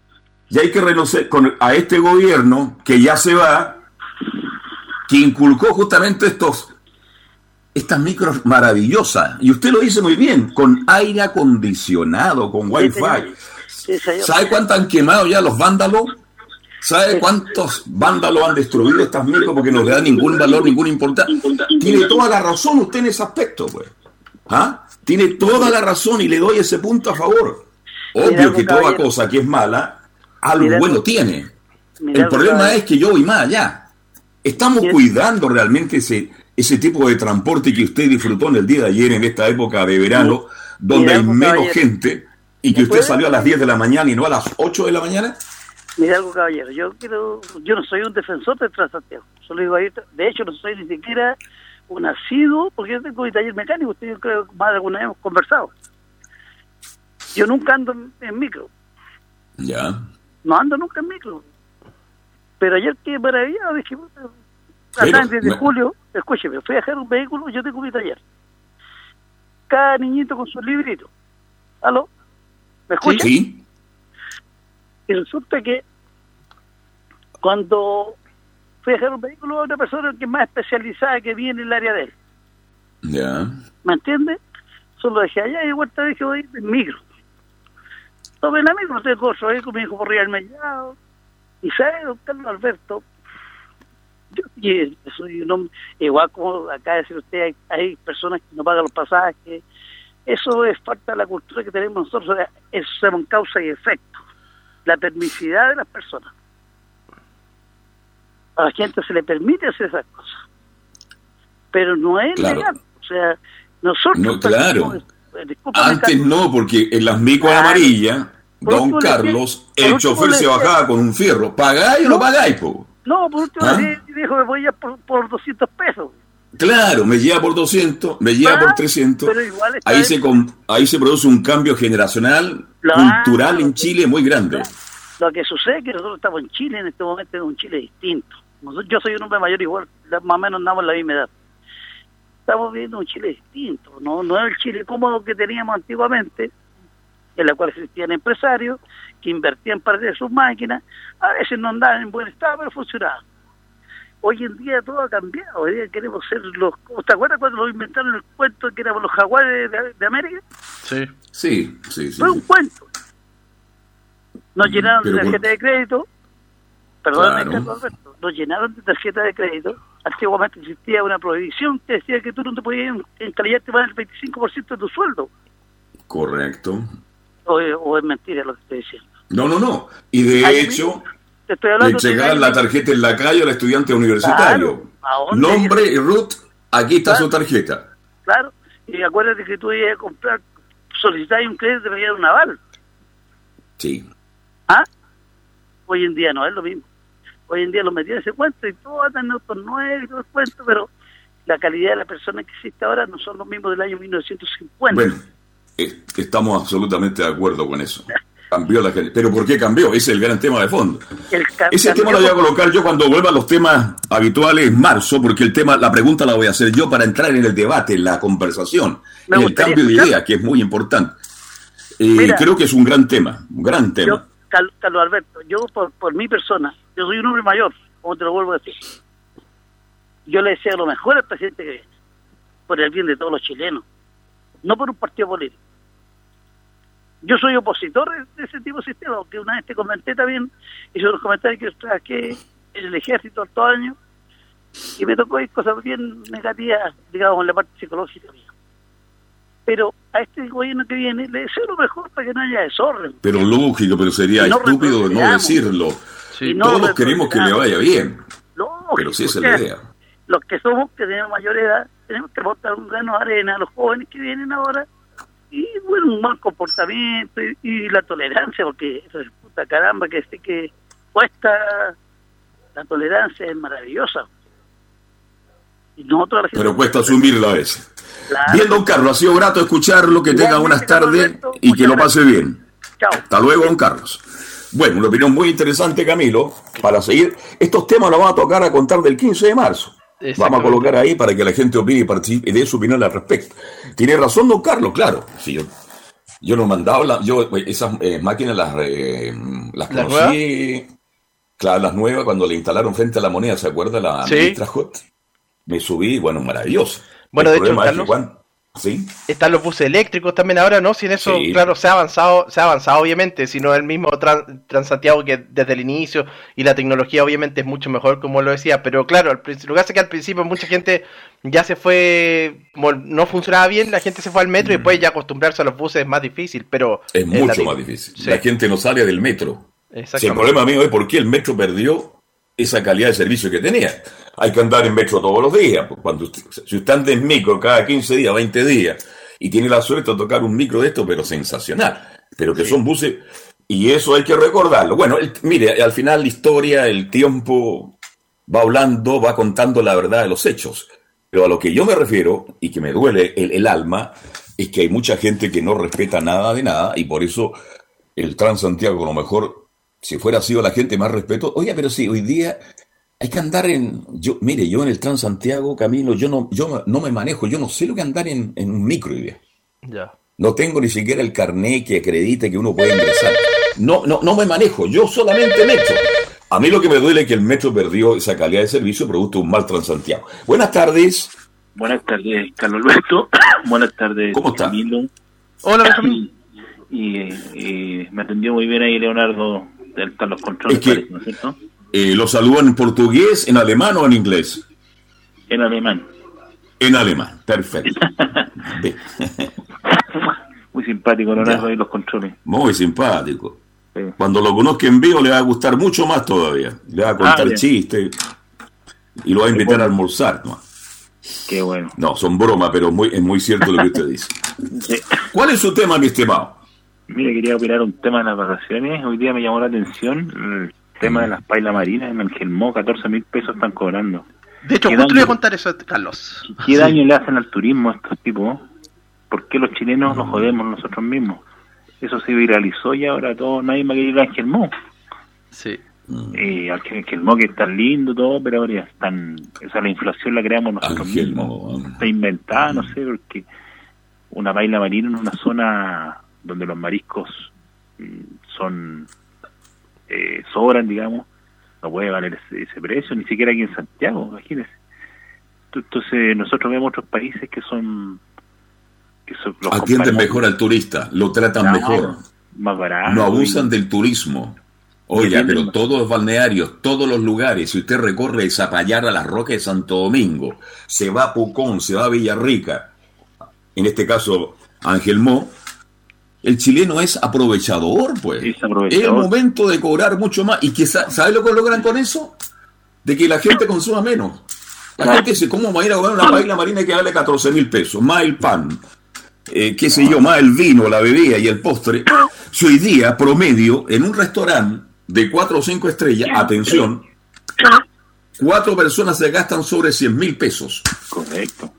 Y hay que reconocer con, a este gobierno que ya se va, que inculcó justamente estos estas micros maravillosas. Y usted lo dice muy bien, con aire acondicionado, con wifi. Sí, señor. ¿Sabe cuánto han quemado ya los vándalos? ¿Sabe cuántos vándalos han destruido estas micros porque no le dan ningún valor, ninguna importancia? Tiene toda la razón usted en ese aspecto, pues. ¿Ah? Tiene toda la razón y le doy ese punto a favor. Obvio que toda cosa que es mala, algo bueno tiene. El problema es que yo voy más allá. Estamos cuidando realmente ese, ese tipo de transporte que usted disfrutó en el día de ayer, en esta época de verano, donde hay menos gente y que ¿Me usted salió a las 10 de la mañana y no a las 8 de la mañana. Mira algo, caballero, yo quiero, yo no soy un defensor del Transantiago, solo digo ahí, de hecho no soy ni siquiera un asiduo, porque yo tengo mi taller mecánico, usted yo creo que más de alguna vez hemos conversado. Yo nunca ando en, en micro, Ya. no ando nunca en micro. Pero ayer qué maravillado, dije, acá en 10 de julio, escúcheme, fui a dejar un vehículo, yo tengo mi taller. Cada niñito con su librito. ¿Aló? ¿Me escucha? Sí. Y resulta que cuando fui a dejar un vehículo a una persona que es más especializada que viene en el área de él, Ya. ¿me entiende? Solo dejé allá y de vuelta dije voy en micro. Tomé la micro, con ahí con mi hijo por el mellado. Y sabe, don Carlos Alberto, yo y soy un hombre, igual como acá decir usted, hay, hay personas que no pagan los pasajes. Eso es falta de la cultura que tenemos nosotros, eso se causa y efecto. La permisividad de las personas. A la gente se le permite hacer esas cosas. Pero no es Claro. legal. O sea, nosotros... No, claro. eh, Antes no, porque en las micos amarillas, Por don Carlos, decía- el chofer se bajaba con un fierro. ¿Pagáis o no pagáis, po? No, por último ¿Ah? le dijo, me voy a por, por 200 pesos. Claro, me lleva por 200, me lleva Ah, por 300. pero igual Ahí se, ahí se produce un cambio generacional, Cultural en Chile muy grande. Lo que sucede es que nosotros estamos en Chile en este momento, es un Chile distinto. Nosotros- yo soy un hombre mayor igual, más o menos andamos en la misma edad. Estamos viviendo un Chile distinto, no, no es el Chile cómodo que teníamos antiguamente, en la cual existían empresarios que invertían parte de sus máquinas, a veces no andaban en buen estado, pero funcionaban. Hoy en día todo ha cambiado, hoy día queremos ser los... ¿Te acuerdas cuando nos inventaron el cuento que éramos los jaguares de, de América? Sí. Sí, sí, sí. Fue un cuento. Nos llenaron de Pero tarjeta de crédito, perdón, Claro. Carlos Alberto, nos llenaron de tarjeta de crédito. Antiguamente existía una prohibición que decía que tú no te podías encalillarte más del 25% de tu sueldo. Correcto. O, o es mentira lo que estoy diciendo. No, no, no. Y de Ahí hecho, Te estoy hablando entregaban la tarjeta en la calle al estudiante universitario. Nombre y root, aquí está Claro. su tarjeta. Claro, y acuérdate que tú ibas a comprar, solicitar un crédito, te pedían un aval. Sí. ¿Ah? Hoy en día no es lo mismo. Hoy en día lo metían en ese cuento y todo andan en autos nuevos y todo el cuento, pero la calidad de la persona que existe ahora no son los mismos del año 1950. Bueno, eh, estamos absolutamente de acuerdo con eso. [laughs] Cambió la gente. Pero ¿por qué cambió? Ese es el gran tema de fondo. El Ese tema lo voy a colocar yo cuando vuelva a los temas habituales en marzo, porque el tema, la pregunta la voy a hacer yo para entrar en el debate, en la conversación, Me en el cambio de ideas, que es muy importante. Eh, Mira. creo que es un gran tema, un gran tema. Yo, Carlos Alberto, yo por, por mi persona, yo soy un hombre mayor, como te lo vuelvo a decir. Yo le deseo lo mejor al presidente que viene, por el bien de todos los chilenos, no por un partido político. Yo soy opositor de ese tipo de sistema, aunque una vez te comenté también, hice unos comentarios que trabajé en el ejército todo año, y me tocó ir cosas bien negativas, digamos, en la parte psicológica mía. Pero a este gobierno que viene le deseo lo mejor para que no haya desorden. Pero lógico, pero sería no estúpido no decirlo. No Todos queremos que le vaya bien, Lógico, pero sí esa es la idea. Los que somos, que tenemos mayor edad, tenemos que aportar un grano de arena a los jóvenes que vienen ahora y, bueno, un buen comportamiento y, y la tolerancia, porque, puta caramba, que sé que cuesta, la tolerancia es maravillosa. Y nosotros Pero cuesta asumirla a veces. Claro. Bien, don Carlos, ha sido grato escucharlo, que tenga buenas tardes y que lo pase bien. Chao. Hasta luego, don Carlos. Bueno, una opinión muy interesante, Camilo, para seguir. Estos temas los vamos a tocar a contar del 15 de marzo. Vamos a colocar ahí para que la gente opine y participe y dé su opinión al respecto. Tiene razón, don Carlos, claro. Sí, yo, yo no mandaba, la- yo esas eh, máquinas las, eh, las ¿Las conocí, claro, las nuevas, cuando le instalaron frente a la moneda, ¿se acuerda? La Sí. ministra Hot. Me subí, bueno, maravilloso. Bueno, El de hecho, problema es que Carlos- ¿sí? Están los buses eléctricos también ahora, ¿no? Si en eso, Sí. claro, se ha avanzado, se ha avanzado obviamente, si no el mismo Tran- Transantiago que desde el inicio y la tecnología obviamente es mucho mejor, como lo decía, pero claro, al principio, lo que hace que al principio mucha gente ya se fue, como no funcionaba bien, la gente se fue al metro y después ya acostumbrarse a los buses es más difícil, pero... Es mucho más difícil. Sí. La gente no sale del metro. Si el problema mío es por qué el metro perdió esa calidad de servicio que tenía. Hay que andar en metro todos los días. Cuando usted- si usted anda en micro cada 15 días, 20 días, y tiene la suerte de tocar un micro de esto, pero sensacional. Pero que son buses, y eso hay que recordarlo. Bueno, el- mire, al final la historia, el tiempo va hablando, va contando la verdad de los hechos. Pero a lo que yo me refiero, y que me duele el, el alma, es que hay mucha gente que no respeta nada de nada, y por eso el Transantiago, a lo mejor, si fuera sido la gente más respeto, oye, pero sí, hoy día hay que andar en, yo, mire, yo en el Transantiago, Camilo, yo no, yo no me manejo, yo no sé lo que andar en, en un micro día. Ya. No tengo ni siquiera el carné que acredite que uno puede ingresar. No, no, no me manejo, yo solamente metro. A mí lo que me duele es que el metro perdió esa calidad de servicio producto de un mal Transantiago. Buenas tardes. Buenas tardes, Carlos Alberto. [coughs] Buenas tardes, ¿Cómo está? Camilo. Hola, Benjamín. Y, y me atendió muy bien ahí Leonardo del Carlos Controles, Es que- parece, ¿no es cierto? Eh, ¿Lo saludan en portugués, en alemán o en inglés? En alemán. En alemán, perfecto. [laughs] [laughs] Muy simpático Leonardo ahí los controles. Muy simpático. Cuando lo conozca en vivo le va a gustar mucho más todavía. Le va a contar Ah, chistes y lo va a invitar a almorzar. ¿no? Qué bueno. No, son bromas, pero muy, es muy cierto lo que usted dice. Sí. ¿Cuál es su tema, mi estimado? Mire, quería opinar un tema de las vacaciones. Hoy día me llamó la atención tema de las pailas marinas en Angelmó. 14 mil pesos están cobrando. De hecho, ¿Qué justo le iba a daño- contar eso Carlos. ¿Qué daño le hacen al turismo a estos tipos? ¿Por qué los chilenos los jodemos nosotros mismos? Eso se viralizó y ahora todo, nadie va a querer ir a Angelmó. Sí. Eh, Angelmó que es tan lindo todo, pero ahora ya están, o sea, la inflación la creamos nosotros mismos. Está inventada, no sé, porque una baila marina en una zona donde los mariscos mm, son eh, sobran, digamos, no puede valer ese, ese precio, ni siquiera aquí en Santiago, imagínese. Entonces nosotros vemos otros países que son que son los Atienden mejor al turista, lo tratan mejor. más barato. No abusan del turismo. Oiga, pero todos los balnearios, todos los lugares, si usted recorre Zapallar a las Rocas de Santo Domingo, se va a Pucón, se va a Villarrica, en este caso Angelmó, el chileno es aprovechador, pues. Es aprovechador. el momento de cobrar mucho más. ¿Y que sa- sabe lo que logran con eso? De que la gente consuma menos. La gente dice, ¿cómo va a ir a una paella marina que vale 14 mil pesos? Más el pan, eh, qué sé yo, más el vino, la bebida y el postre. Si hoy día, promedio, en un restaurante de 4 o 5 estrellas, atención, cuatro personas se gastan sobre 100 mil pesos. Correcto.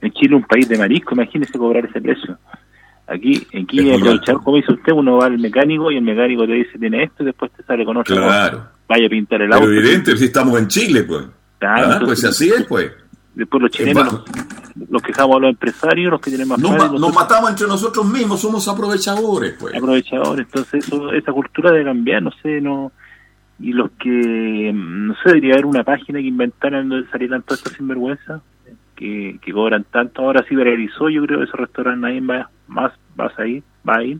En Chile un país de marisco, imagínese cobrar ese precio. Aquí, aquí muy aprovechar, como dice usted, uno va al mecánico y el mecánico te dice tiene esto y después te sale con otra Claro. cosa. Vaya a pintar el auto. Pero evidente, si estamos en Chile, pues. Claro, Ah, entonces- pues así es, pues. Después los chilenos, los, los quejamos a los empresarios, los que tienen más Nos, ma- nos matamos entre nosotros mismos, somos aprovechadores, pues. aprovechadores. Entonces eso, esa cultura debe cambiar, no sé, no y los que, no sé, debería haber una página que inventaran donde salieran todas estas sinvergüenzas que, que cobran tanto. Ahora sí viralizó, yo creo que ese restaurante nadie va más, vas a ir, va a ir.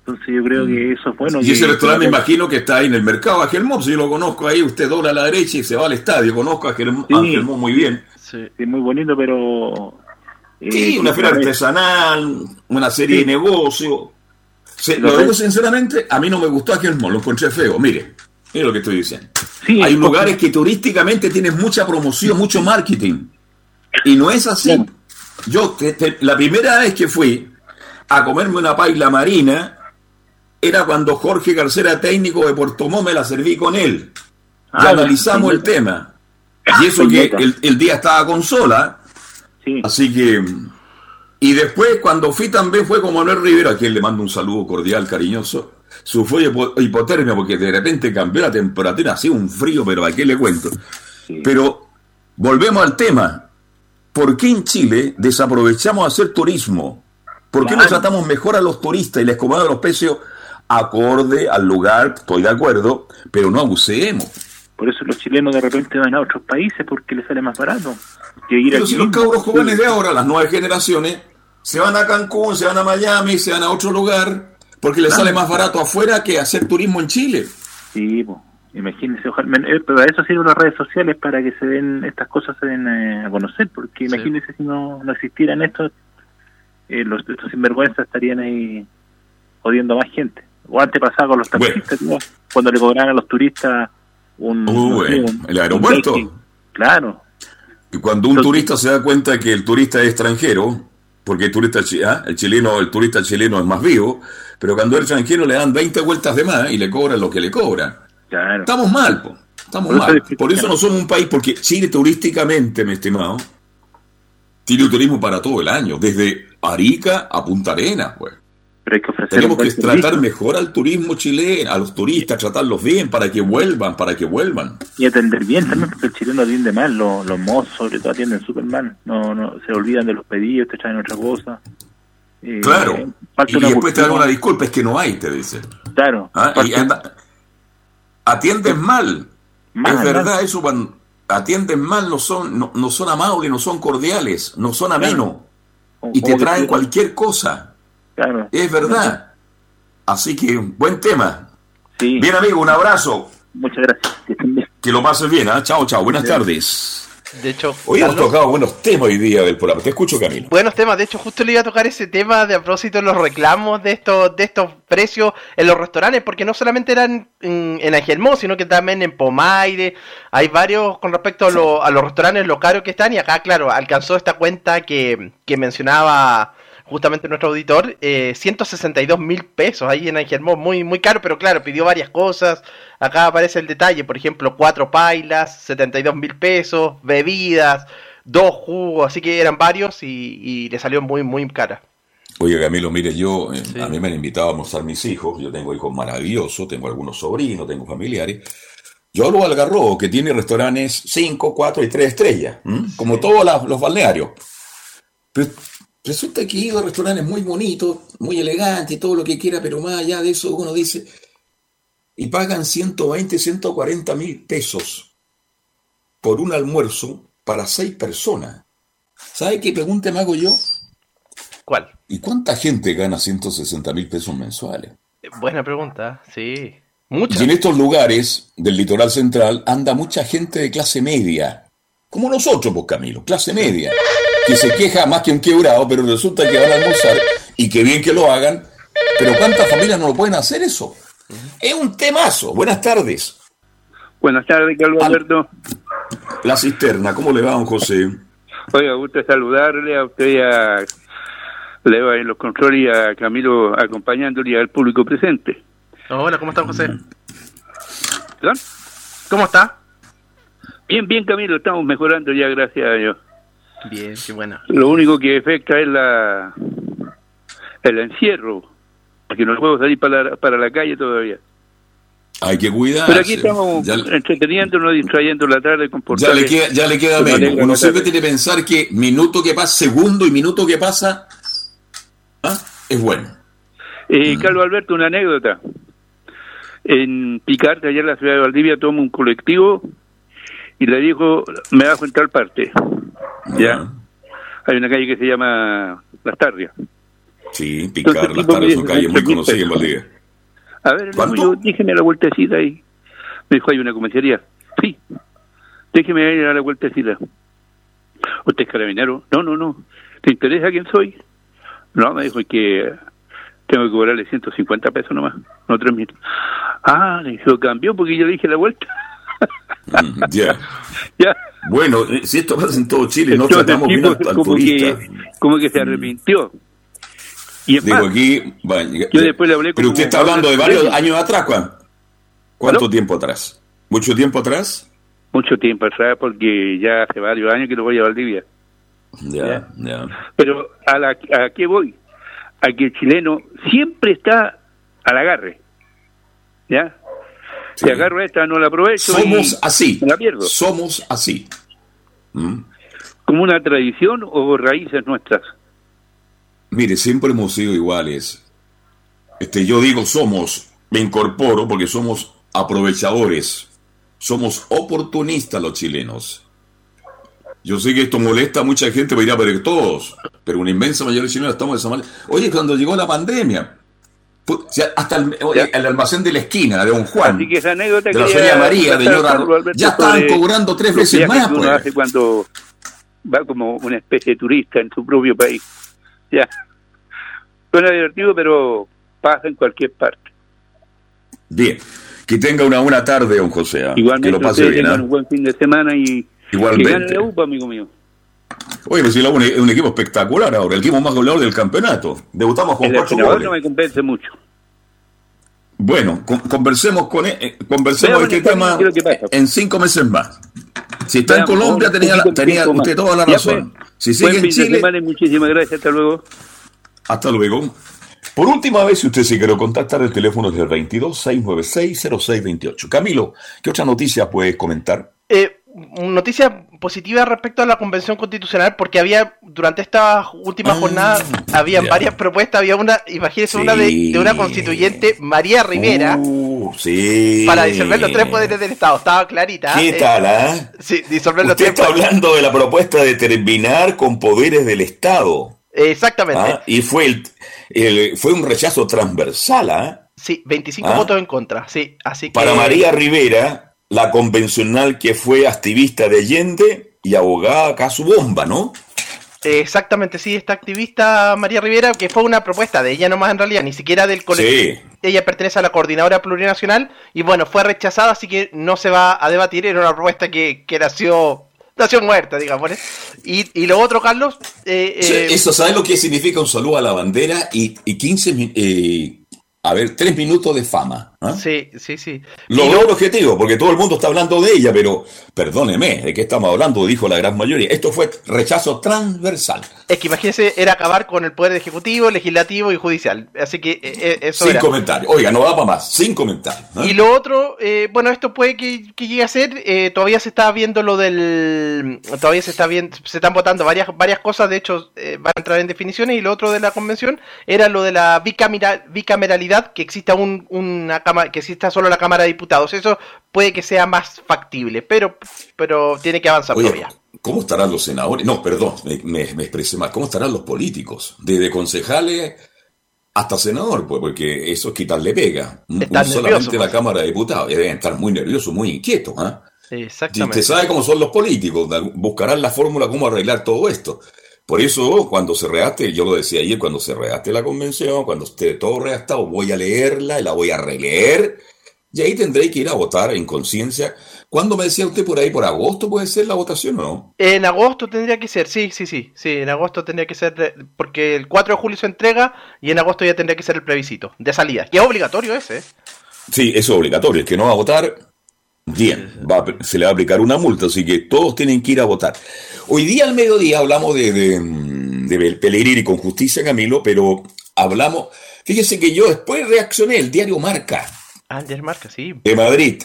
Entonces yo creo que eso es bueno. Mm. Y ese restaurante me imagino que está ahí en el mercado, Agelmó, si yo lo conozco ahí, usted dobla a la derecha y se va al estadio, conozco a Agelmó, Sí. Muy bien. Sí, muy bonito, pero... Sí, eh, una feria artesanal, una serie Sí. de negocios. Se- Lo digo sinceramente, a mí no me gustó Agelmó, lo encontré feo, mire, mire lo que estoy diciendo. Sí, Hay lugares que turísticamente tienen mucha promoción, mucho marketing, y no es así. Yo, la primera vez que fui a comerme una paila marina, era cuando Jorge Garcera, técnico de Puerto Montt, me la serví con él. Y Ah, analizamos el tema. Y eso que el, el día estaba con sola. Así que. Y después, cuando fui también, fue con Manuel Rivera, a quien le mando un saludo cordial, cariñoso. Sufrió hipo- hipotermia porque de repente cambió la temperatura, hacía un frío, pero ¿a qué le cuento? Pero volvemos al tema. ¿Por qué en Chile desaprovechamos hacer turismo? ¿Por qué no Claro. tratamos mejor a los turistas y les cobramos los precios acorde al lugar? Estoy de acuerdo, pero no abusemos. Por eso los chilenos de repente van a otros países porque les sale más barato. Que ir Pero aquí si los cabros jóvenes de ahora, las nuevas generaciones, se van a Cancún, se van a Miami, se van a otro lugar, porque les Claro. sale más barato afuera que hacer turismo en Chile. Sí, pues, imagínense, ojalá, eh, pero para eso sirven las redes sociales, para que se den estas cosas se den eh, a conocer, porque imagínense si no, no existieran estos, eh, los, estos sinvergüenzas estarían ahí jodiendo a más gente. O antes pasaba con los taxistas, ¿no? cuando le cobraban a los turistas un... Uh, no sé, bueno, un- el aeropuerto. Claro, Y cuando un turista se da cuenta que el turista es extranjero, porque el turista ah, el chileno, el turista chileno es más vivo, pero cuando es extranjero le dan 20 vueltas de más y le cobran lo que le cobran. Claro. Estamos mal, po. estamos mal. Por eso no somos un país, porque Chile turísticamente, mi estimado, tiene un turismo para todo el año, desde Arica a Punta Arenas, pues. pero hay que ofrecer Tenemos que tratar mejor al turismo chileno, a los turistas, tratarlos bien para que vuelvan, para que vuelvan. y atender bien también, porque el chileno atiende mal, los, los mozos sobre todo atienden súper mal, no, no, se olvidan de los pedidos, te traen otra cosa. Eh, Claro. Y después te dan una disculpa, es que no hay, te dicen. Claro. Ah, y falta- anda- atiendes mal. Mal, es verdad mal. eso cuando atienden mal, no son, no, no son amables, no son cordiales, no son amenos. Y te traen cualquier cosa. Claro. Es verdad. Así que, buen tema. Sí. Bien, amigo, un abrazo. Muchas gracias. Que lo pases bien, ¿ah? Chao, chao. Buenas tardes. De hecho, Hoy hemos Carlos- tocado buenos temas hoy día del programa. Te escucho, Camilo. Buenos temas, de hecho justo le iba a tocar ese tema de a propósito de los reclamos de estos de estos precios en los restaurantes, porque no solamente eran en, en Angelmó, sino que también en Pomaire, hay varios con respecto a, lo- a los restaurantes lo caros que están y acá claro, alcanzó esta cuenta que, que mencionaba justamente nuestro auditor, eh, 162 mil pesos ahí en Angelmó, muy, muy caro, pero claro, pidió varias cosas, acá aparece el detalle, por ejemplo, cuatro pailas, 72 mil pesos, bebidas, dos jugos, así que eran varios y, y le salió muy, muy cara. Oye, Camilo, mire, yo, eh, a mí me han invitado a almorzar mis hijos. Yo tengo hijos maravillosos, tengo algunos sobrinos, tengo familiares. Yo hablo al Algarrobo, que tiene restaurantes 5, 4 y 3 estrellas, ¿m? como todos los balnearios. Pero resulta que he ido a restaurantes muy bonitos, muy elegantes y todo lo que quiera, pero más allá de eso uno dice, y pagan 120, 140 mil pesos por un almuerzo para seis personas. ¿Sabe qué pregunta me hago yo? ¿Cuál? ¿Y cuánta gente gana 160 mil pesos mensuales? Buena pregunta, sí. Muchas. Y en estos lugares del litoral central anda mucha gente de clase media, como nosotros, pues Camilo, clase media, que se queja más que un quebrado, pero resulta que van a almorzar y que bien que lo hagan, pero ¿cuántas familias no lo pueden hacer eso? Es un temazo. Buenas tardes. Buenas tardes, Carlos Alberto. La cisterna, ¿cómo le va, don José? Oiga, gusto saludarle a usted y a Leva en los controles y a Camilo acompañándole y al público presente. Hola, ¿cómo está José? ¿Perdón? ¿Cómo está? Bien, bien, Camilo, estamos mejorando ya, gracias a Dios. Bien, qué bueno. Lo único que afecta es la el encierro, porque no puedo salir para la, para la calle todavía. Hay que cuidarse. Pero aquí estamos Ya- entreteniéndonos, distrayendo la tarde con Ya le queda, ya le queda que nos menos. Uno siempre tiene que pensar que minuto que pasa, segundo y minuto que pasa, ¿ah? es bueno. Eh, Carlos Alberto, una anécdota. En Picarte, allá en la ciudad de Valdivia, toma un colectivo y le dijo, me bajo en tal parte. Ya. Hay una calle que se llama Las Tarrias. Sí, picar las tardes son me- calles muy conocidas en Valdivia. A ver, ¿Cuánto? yo, déjeme la vueltecita ahí. Me dijo, hay una comisaría. Sí, déjeme ir a la vueltecita. ¿Usted es carabinero? No, no, no. ¿Te interesa quién soy? No, me dijo "Es que tengo que cobrarle 150 pesos nomás, no 3 mil. Ah, le dijo, cambió porque yo le dije la vuelta. Mm, [laughs] Ya. Ya. Bueno, eh, si esto pasa en todo Chile, no tratamos bien tipo al, al como turista. que, como que se arrepintió. Y es Digo más, aquí, bueno, yo después le hablé pero usted está hablando de varios años atrás, ¿cuán- ¿cuánto tiempo atrás? ¿Mucho tiempo atrás? mucho tiempo atrás porque ya hace varios años que no voy a Valdivia. Ya, ya. Pero ¿a, la, ¿a qué voy? A que el chileno siempre está al agarre. ¿Ya? Si agarro esta, no la aprovecho. Somos y así. la pierdo. Somos así. ¿Mm? ¿Como una tradición o raíces nuestras? Mire, siempre hemos sido iguales. Este, yo digo somos, me incorporo porque somos aprovechadores, somos oportunistas los chilenos. Yo sé que esto molesta a mucha gente, ir a ver todos, pero una inmensa mayoría de chilenos estamos de esa manera. Oye, cuando llegó la pandemia, hasta el, el almacén de la esquina de Don Juan, Así que esa anécdota de la Feria María, de Alberto, ya estaban cobrando tres veces más, que uno pues. hace cuando va como una especie de turista en su propio país. Ya. Suena divertido, pero pasa en cualquier parte. Bien, que tenga una buena tarde, don José. ¿ah? Igualmente, que lo pase bien. ¿ah? un buen fin de semana y Igualmente. que gane la UPA, amigo mío. Oye, pero si la UNE es un equipo espectacular ahora, el equipo más goleador del campeonato. Debutamos con El cuatro goles. no me convence mucho. Bueno, con- conversemos con eh, conversemos Veamos de este el tema en cinco meses más. Si está en Colombia, tenía, tenía usted toda la razón. Si sigue en Chile, semana muchísimas gracias. Hasta luego. hasta luego. Por última vez, si usted se quiere contactar, el teléfono es el 22-696-0628. Camilo, ¿qué otra noticia puedes comentar? Eh, noticia positiva respecto a la convención constitucional, porque había, durante esta última jornada, había ya. varias propuestas, había una, imagínese una de, una constituyente, María Rivera, Uh, sí. Para disolver los tres poderes del Estado. Estaba clarita. ¿Qué eh, tal, ah? Sí, disolver los Usted tres está poderes. hablando de la propuesta de terminar con poderes del Estado. Exactamente. ¿ah? Y fue, el, el- fue un rechazo transversal, ¿ah? Sí, 25 ¿Ah? votos en contra. Sí, así que. Para María Rivera, la convencional que fue activista de Allende y abogada acá a su bomba, ¿no? Exactamente, sí, esta activista María Rivera, que fue una propuesta de ella nomás en realidad, ni siquiera del colectivo. Sí. Ella pertenece a la coordinadora plurinacional y bueno, fue rechazada, así que no se va a debatir. Era una propuesta que, que nació, nació muerta, digamos. ¿eh? Y, y lo otro, Carlos, eh, Sí, eh, Eso, ¿sabes lo que significa un saludo a la bandera y, y 15, mi- eh, a ver, 3 minutos de fama? ¿Ah? sí, sí, sí. Logró el objetivo, porque todo el mundo está hablando de ella, pero perdóneme, ¿de qué estamos hablando? Dijo la gran mayoría. Esto fue rechazo transversal. Es que imagínense, era acabar con el poder ejecutivo, legislativo y judicial. Así que eh, eh, eso Sin comentarios. Oiga, no da para más. Sin comentarios. ¿ah? Y lo otro, eh, bueno, esto puede que, que llegue a ser, eh, todavía se está viendo lo del, todavía se está viendo, se están votando varias varias cosas, de hecho eh, van a entrar en definiciones y lo otro de la convención era lo de la bicamera- bicameralidad, que exista un, una cámara, que exista solo la Cámara de Diputados, eso puede que sea más factible, pero pero tiene que avanzar Oye, todavía. ¿cómo estarán los senadores? No, perdón, me, me- me expresé mal. ¿Cómo estarán los políticos? Desde concejales hasta senador, pues, porque eso es quitarle pega. Están un solamente la Cámara de Diputados. Y Deben estar muy nerviosos, muy inquietos. ¿ah? Y Exactamente. usted sabe cómo son los políticos, buscarán la fórmula cómo arreglar todo esto. Por eso, cuando se redacte, yo lo decía ayer, cuando se redacte la convención, cuando esté todo redactado, voy a leerla y la voy a releer, y ahí tendré que ir a votar en conciencia. ¿Cuándo me decía usted por ahí? ¿Por agosto puede ser la votación o no? En agosto tendría que ser, sí, sí, sí, sí, en agosto tendría que ser, porque el 4 de julio se entrega y en agosto ya tendría que ser el plebiscito de salida. Y es obligatorio ese. ¿eh? Sí, eso es obligatorio. El que no va a votar, bien, va a- se le va a aplicar una multa, así que todos tienen que ir a votar. Hoy día al mediodía hablamos de, de, de Pellegrini con justicia, Camilo, pero hablamos, fíjese que yo después reaccioné, el diario Marca Ah, ya es marca, sí. de Madrid.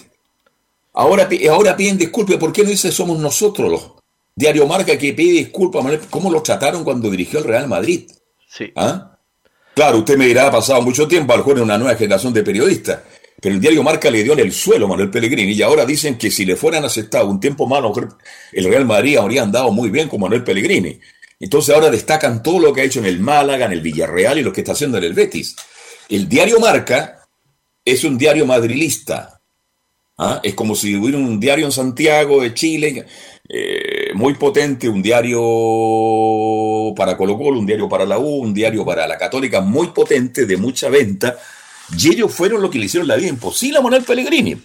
Ahora, ahora piden disculpas, ¿por qué no dice somos nosotros los? Diario Marca que pide disculpas, ¿cómo lo trataron cuando dirigió el Real Madrid? Sí. ¿Ah? Claro, usted me dirá, ha pasado mucho tiempo, a lo mejor en una nueva generación de periodistas, pero el diario Marca le dio en el suelo Manuel Pellegrini y ahora dicen que si le fueran aceptado un tiempo más, el Real Madrid habría andado muy bien con Manuel Pellegrini. Entonces ahora destacan todo lo que ha hecho en el Málaga, en el Villarreal y lo que está haciendo en el Betis. El diario Marca es un diario madrilista. ¿ah? Es como si hubiera un diario en Santiago de Chile, eh, muy potente, un diario para Colo Colo, un diario para la U, un diario para la Católica, muy potente, de mucha venta. Y ellos fueron los que le hicieron la vida imposible a Manuel Pellegrini.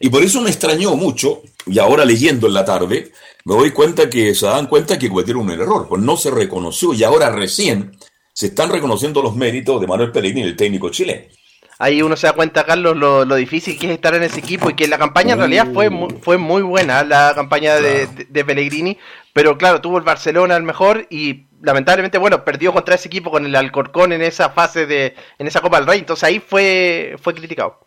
Y por eso me extrañó mucho, y ahora leyendo en la tarde, me doy cuenta que se dan cuenta que cometieron un error, pues no se reconoció, y ahora recién se están reconociendo los méritos de Manuel Pellegrini, el técnico chileno. Ahí uno se da cuenta, Carlos, lo, lo difícil que es estar en ese equipo y que la campaña en realidad fue muy, fue muy buena, la campaña de, de- de Pellegrini, pero claro, tuvo el Barcelona el mejor y lamentablemente, bueno, perdió contra ese equipo con el Alcorcón en esa fase de, en esa Copa del Rey, entonces ahí fue, fue criticado.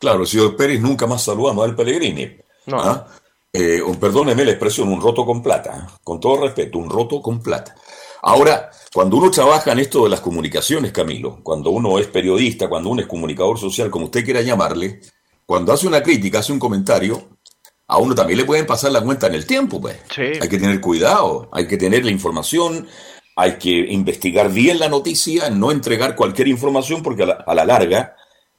Claro, el señor Pérez nunca más saludó a Manuel Pellegrini. No. ¿Ah? Eh, perdóneme la expresión, un roto con plata. ¿eh? Con todo respeto, un roto con plata. Ahora, cuando uno trabaja en esto de las comunicaciones, Camilo, cuando uno es periodista, cuando uno es comunicador social, como usted quiera llamarle, cuando hace una crítica, hace un comentario, a uno también le pueden pasar la cuenta en el tiempo, pues. Hay que tener cuidado, hay que tener la información, hay que investigar bien la noticia, no entregar cualquier información, porque a la, a la larga,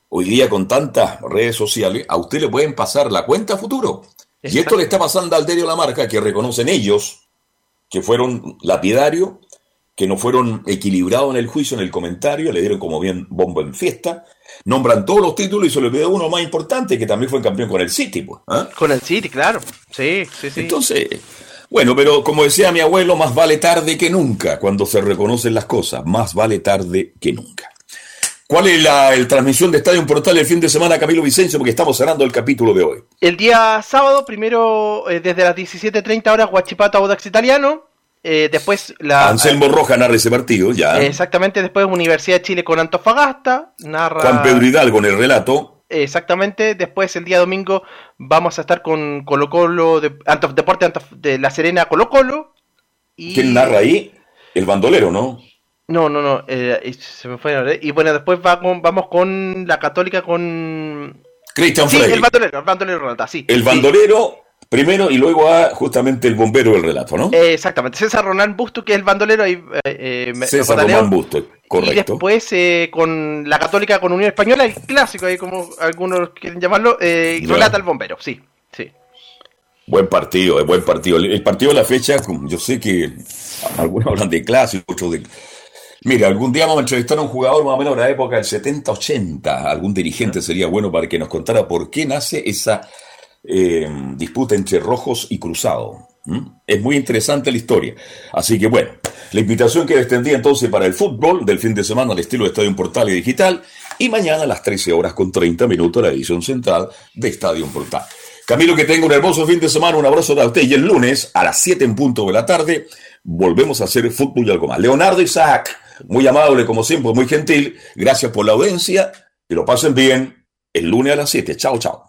hoy día con tantas redes sociales, a usted le pueden pasar la cuenta a futuro. Y esto le está pasando al diario La Marca, que reconocen ellos que fueron lapidarios, que no fueron equilibrados en el juicio, en el comentario, le dieron como bien bombo en fiesta, nombran todos los títulos y se le olvidó uno más importante, que también fue campeón con el City. Pues, ¿ah? Con el City, claro. Sí, sí, sí. Entonces, bueno, pero como decía mi abuelo, más vale tarde que nunca cuando se reconocen las cosas, más vale tarde que nunca. ¿Cuál es la el transmisión de Estadio Portal el fin de semana, Camilo Vicencio? Porque estamos cerrando el capítulo de hoy. El día sábado, primero eh, desde las 17.30 horas, Guachipato Audax Italiano. Eh, después la. Anselmo Roja narra ese partido, ya. eh, exactamente, después Universidad de Chile con Antofagasta. Narra. Juan Pedro Hidalgo en el relato. Exactamente, después el día domingo vamos a estar con Colo Colo, de, Antof- Deporte Antof- de La Serena Colo Colo. Y ¿Quién narra ahí? El bandolero, ¿no? No, no, no, eh, se me fue. Y bueno, después va con, vamos con la Católica con. Cristian Sí, el bandolero, el bandolero sí. El sí. Primero y luego a justamente el bombero del relato, ¿no? Eh, exactamente, César Ronald Busto, que es el bandolero, ahí eh, eh, César. Román Busto, Y correcto. después eh, con la Católica con Unión Española, el clásico, ahí como algunos quieren llamarlo, eh, relata el bombero, sí, sí. Buen partido, es buen partido. El partido de la fecha, yo sé que algunos hablan de clásico, otros de... Mira, algún día vamos a entrevistar a un jugador más o menos de la época del 70-80, algún dirigente sería bueno para que nos contara por qué nace esa eh, disputa entre rojos y cruzado. ¿m? Es muy interesante la historia. Así que bueno, la invitación que extendía entonces para el fútbol del fin de semana al estilo de Estadio Portal y Digital y mañana a las 13 horas con 30 minutos la edición central de Estadio Portal. Camilo, que tenga un hermoso fin de semana, un abrazo a usted y el lunes a las 7 en punto de la tarde volvemos a hacer fútbol y algo más. Leonardo Isaac, muy amable como siempre, muy gentil, gracias por la audiencia, que lo pasen bien el lunes a las 7. Chao, chao.